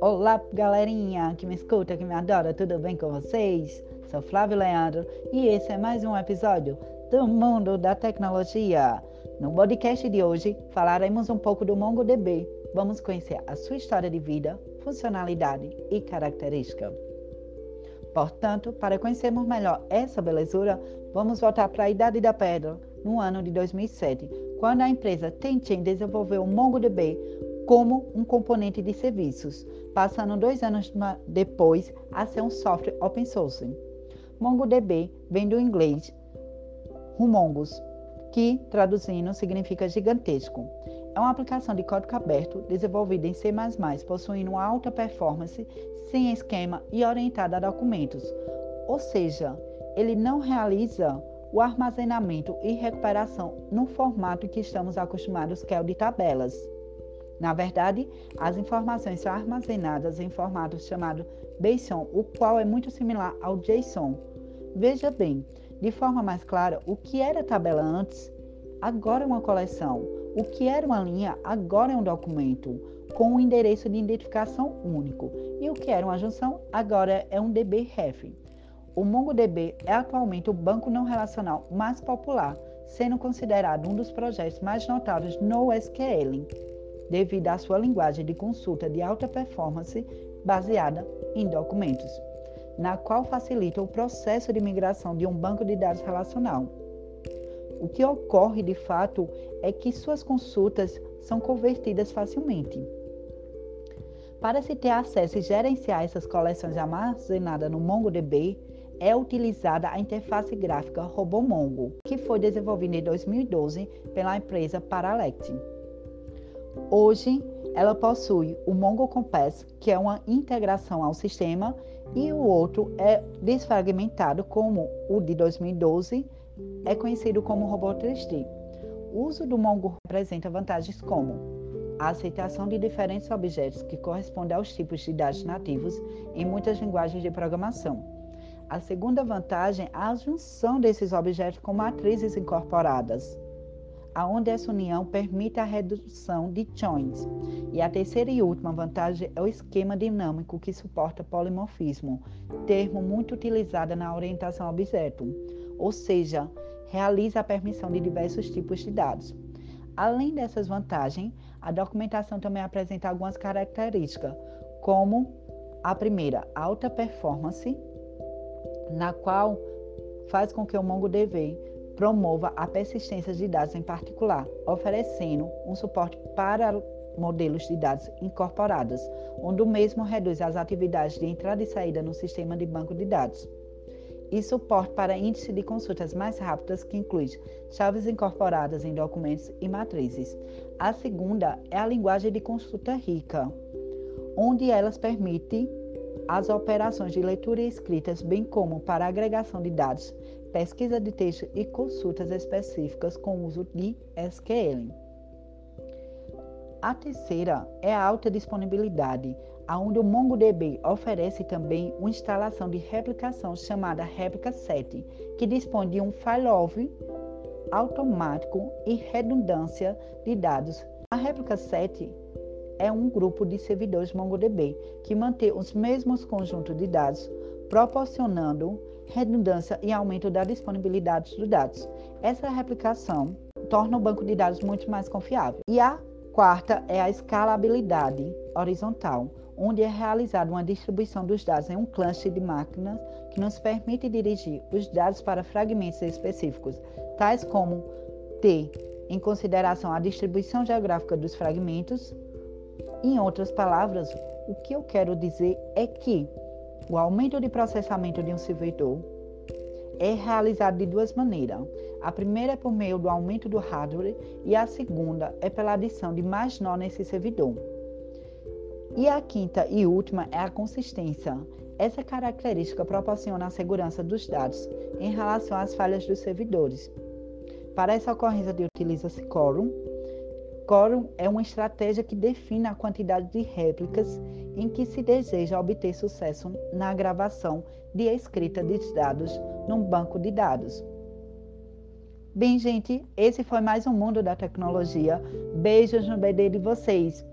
Olá, galerinha que me escuta, que me adora, tudo bem com vocês? Sou Flávio Leandro e esse é mais um episódio do Mundo da Tecnologia. No podcast de hoje falaremos um pouco do MongoDB. Vamos conhecer a sua história de vida, funcionalidade e característica. Portanto, para conhecermos melhor essa belezura, vamos voltar para a Idade da Pedra, no ano de 2007, quando a empresa Tencent desenvolveu o MongoDB como um componente de serviços, passando dois anos depois a ser um software open source. MongoDB vem do inglês Humongous, que traduzindo significa gigantesco. É uma aplicação de código aberto desenvolvida em C++, possuindo alta performance, sem esquema e orientada a documentos. Ou seja, ele não realiza o armazenamento e recuperação no formato que estamos acostumados, que é o de tabelas. Na verdade, as informações são armazenadas em formato chamado JSON, o qual é muito similar ao JSON. Veja bem, de forma mais clara, o que era tabela antes, agora é uma coleção. O que era uma linha, agora é um documento, com um endereço de identificação único. E o que era uma junção, agora é um DB-ref. O MongoDB é atualmente o banco não relacional mais popular, sendo considerado um dos projetos mais notáveis no SQL devido à sua linguagem de consulta de alta performance baseada em documentos, na qual facilita o processo de migração de um banco de dados relacional. O que ocorre de fato é que suas consultas são convertidas facilmente. Para se ter acesso e gerenciar essas coleções armazenadas no MongoDB, é utilizada a interface gráfica RoboMongo, que foi desenvolvida em 2012 pela empresa Paralect. Hoje, ela possui o Mongo Compass, que é uma integração ao sistema, e o outro é desfragmentado, como o de 2012 é conhecido como Robot 3D. O uso do Mongo apresenta vantagens como a aceitação de diferentes objetos que correspondem aos tipos de dados nativos em muitas linguagens de programação. A segunda vantagem é a junção desses objetos com matrizes incorporadas aonde essa união permite a redução de joins. E a terceira e última vantagem é o esquema dinâmico que suporta polimorfismo, termo muito utilizado na orientação a objeto, ou seja, realiza a permissão de diversos tipos de dados. Além dessas vantagens, a documentação também apresenta algumas características, como a primeira, alta performance, na qual faz com que o MongoDB promova a persistência de dados em particular, oferecendo um suporte para modelos de dados incorporados, onde o mesmo reduz as atividades de entrada e saída no sistema de banco de dados. E suporte para índice de consultas mais rápidas, que inclui chaves incorporadas em documentos e matrizes. A segunda é a linguagem de consulta rica, onde elas permitem as operações de leitura e escritas, bem como para agregação de dados, pesquisa de texto e consultas específicas com uso de SQL. A terceira é a alta disponibilidade, onde o MongoDB oferece também uma instalação de replicação chamada Replica 7, que dispõe de um failover automático e redundância de dados. A Replica 7 é um grupo de servidores MongoDB que mantém os mesmos conjuntos de dados, proporcionando redundância e aumento da disponibilidade dos dados. Essa replicação torna o banco de dados muito mais confiável. E a quarta é a escalabilidade horizontal, onde é realizada uma distribuição dos dados em um cluster de máquinas que nos permite dirigir os dados para fragmentos específicos, tais como ter em consideração a distribuição geográfica dos fragmentos. Em outras palavras, o que eu quero dizer é que o aumento de processamento de um servidor é realizado de duas maneiras. A primeira é por meio do aumento do hardware e a segunda é pela adição de mais nó nesse servidor. E a quinta e última é a consistência. Essa característica proporciona a segurança dos dados em relação às falhas dos servidores. Para essa ocorrência de utiliza-se Quorum, Quorum é uma estratégia que define a quantidade de réplicas em que se deseja obter sucesso na gravação de escrita de dados num banco de dados. Bem, gente, esse foi mais um Mundo da Tecnologia. Beijos no BD de vocês.